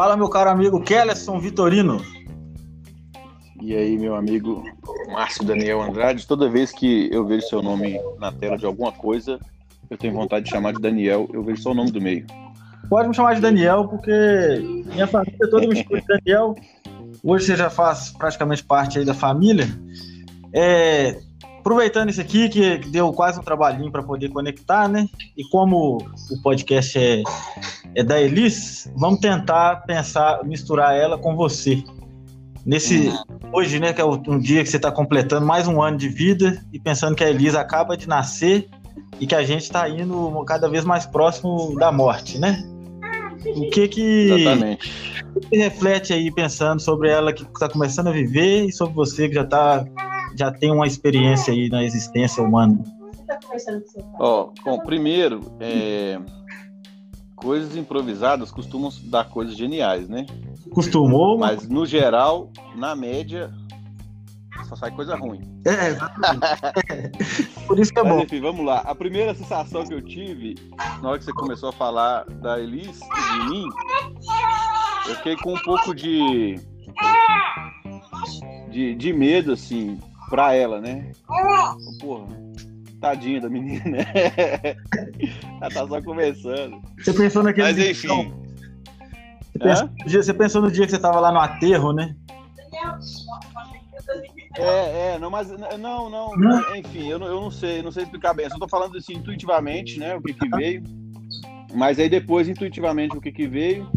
Fala, meu caro amigo Kellerson Vitorino. E aí, meu amigo Márcio Daniel Andrade, toda vez que eu vejo seu nome na tela de alguma coisa, eu tenho vontade de chamar de Daniel, eu vejo só o nome do meio. Pode me chamar de Daniel, porque minha família toda me chama de Daniel. Hoje você já faz praticamente parte aí da família. É, aproveitando isso aqui, que deu quase um trabalhinho para poder conectar, né? E como o podcast é, é da Elis, vamos tentar pensar, misturar ela com você. Nesse hoje, né, que é um dia que você está completando mais um ano de vida e pensando que a Elisa acaba de nascer e que a gente está indo cada vez mais próximo da morte, né? O que que, Exatamente. o que reflete aí pensando sobre ela que está começando a viver e sobre você que já tá já tem uma experiência aí na existência humana? Ó, bom, primeiro, é, coisas improvisadas costumam dar coisas geniais, né? Costumou, mas no geral, na média, só sai coisa ruim. é, exatamente. Por isso que é Mas bom. enfim, vamos lá. A primeira sensação que eu tive na hora que você começou a falar da Elis e de mim, eu fiquei com um pouco de, de, de medo, assim, pra ela, né? Porra, tadinha da menina, né? Ela tá só começando. Você pensou naquele Mas dia, enfim. Você pensou, no dia- você pensou no dia que você estava lá no aterro, né? É, é, não, mas não, não, Não? enfim, eu não, eu não sei, não sei explicar bem. Eu só tô falando assim intuitivamente, né, o que que veio. Mas aí depois, intuitivamente, o que que veio,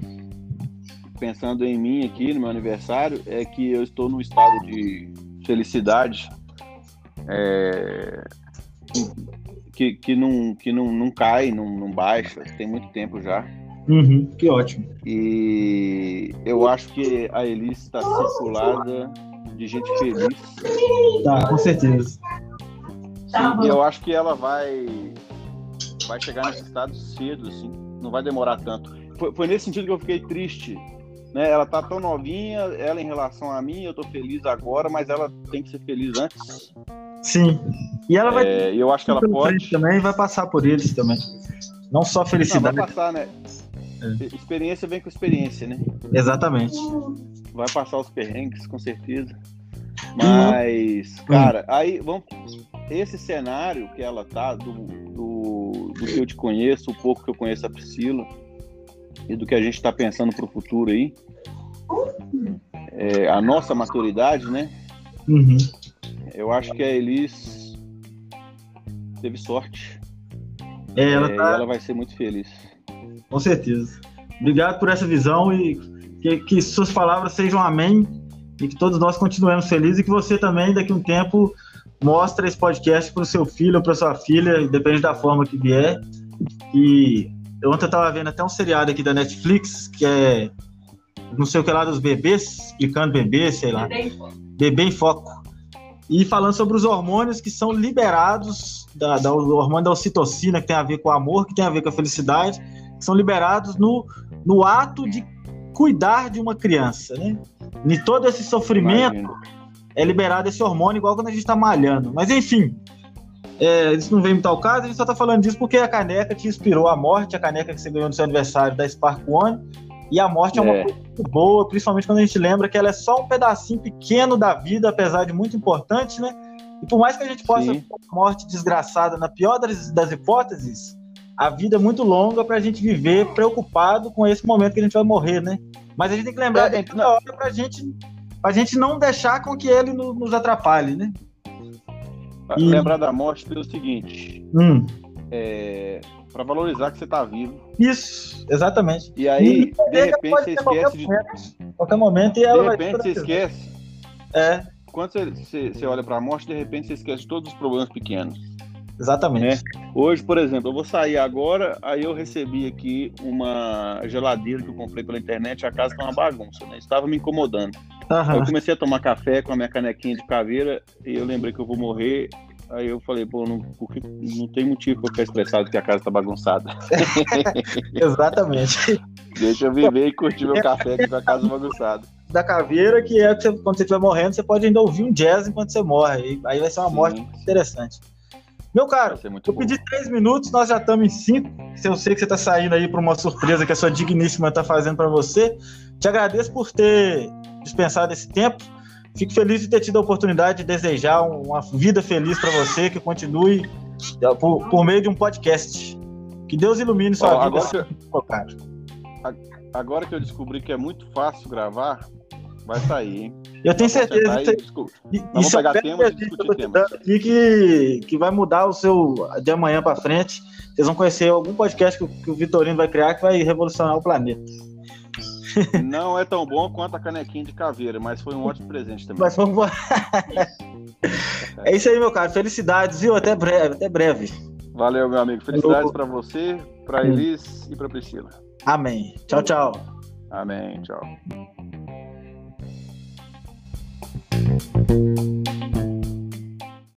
pensando em mim aqui no meu aniversário, é que eu estou num estado de felicidade é, que, que, não, que não, não cai, não, não baixa, tem muito tempo já. Uhum, que ótimo. E eu acho que a Elis está circulada de gente feliz. Tá, com certeza. E eu acho que ela vai vai chegar nesse estado cedo, assim. Não vai demorar tanto. Foi, foi nesse sentido que eu fiquei triste. Né? Ela tá tão novinha, ela em relação a mim, eu tô feliz agora, mas ela tem que ser feliz antes. Sim. E ela vai É, eu acho que ela pode. também vai passar por eles também. Não só Não, vai felicidade. passar, né? Experiência vem com experiência, né? Exatamente. Vai passar os perrengues, com certeza. Mas, cara, aí vamos. Esse cenário que ela tá, do, do, do que eu te conheço, o pouco que eu conheço a Priscila, e do que a gente tá pensando pro futuro aí, é, a nossa maturidade, né? Uhum. Eu acho que a Elis teve sorte. É, ela é, tá, ela vai ser muito feliz. com certeza. Obrigado por essa visão e que, que suas palavras sejam amém e que todos nós continuemos felizes e que você também, daqui a um tempo, mostre esse podcast para o seu filho ou para sua filha, depende da forma que vier. E ontem eu estava vendo até um seriado aqui da Netflix, que é não sei o que lá dos bebês, explicando bebês, sei lá. Bebê em Foco. E falando sobre os hormônios que são liberados, da, da, o hormônio da ocitocina, que tem a ver com o amor, que tem a ver com a felicidade, que são liberados no, no ato de cuidar de uma criança, né? E todo esse sofrimento Imagino. é liberado esse hormônio, igual quando a gente está malhando. Mas enfim, é, isso não vem muito ao caso, a gente só está falando disso porque a caneca te inspirou a morte, a caneca que você ganhou no seu aniversário da Spark One. E a morte é, uma É. coisa muito boa, principalmente quando a gente lembra que ela é só um pedacinho pequeno da vida, apesar de muito importante, né? E por mais que a gente possa ter uma morte desgraçada, na pior das, das hipóteses, a vida é muito longa para a gente viver preocupado com esse momento que a gente vai morrer, né? Mas a gente tem que lembrar É, é, toda hora pra gente, pra gente não deixar com que ele no- nos atrapalhe, né? Pra E- Lembrar da morte pelo seguinte: Hum, é, para valorizar que você tá vivo. isso, exatamente. E aí, de Ela repente, você esquece de. momento, qualquer momento e ela De repente, você esquece. É, Quando você, você, você olha pra morte, de repente, você esquece de todos os problemas pequenos. exatamente. Hoje, por exemplo, eu vou sair agora, aí eu recebi aqui uma geladeira que eu comprei pela internet, a casa tá uma bagunça, né? Estava me incomodando. Aham. eu comecei a tomar café com a minha canequinha de caveira e eu lembrei que eu vou morrer. Aí eu falei, pô, não, porque não tem motivo pra eu ficar estressado que a casa tá bagunçada. Exatamente. Deixa eu viver e curtir meu café aqui com a casa bagunçada. Da caveira, que é que você- quando você estiver morrendo, você pode ainda ouvir um jazz enquanto você morre. Aí vai ser uma Sim. morte interessante. Meu caro, eu bom. pedi três minutos, nós já estamos em cinco. Eu sei que você está saindo aí para uma surpresa que a sua digníssima está fazendo para você. Te agradeço por ter dispensado esse tempo. Fico feliz de ter tido a oportunidade de desejar uma vida feliz para você, que continue por, por, meio de um podcast. Que Deus ilumine sua vida. Agora que, eu, agora que eu descobri que é muito fácil gravar, vai sair, hein? Eu tenho certeza. E, vamos isso pegar temas e discutir temas. Aqui que, que vai mudar o seu de amanhã para frente. Vocês vão conhecer algum podcast que, que o Vitorino vai criar que vai revolucionar o planeta. Não é tão bom quanto a canequinha de caveira, mas foi um ótimo presente também. Mas vamos... é isso aí, meu cara. Felicidades, viu? Até breve. Até breve. Valeu, meu amigo. Felicidades para você, para Elis e para Priscila. Amém. Tchau, tchau. Amém. Tchau.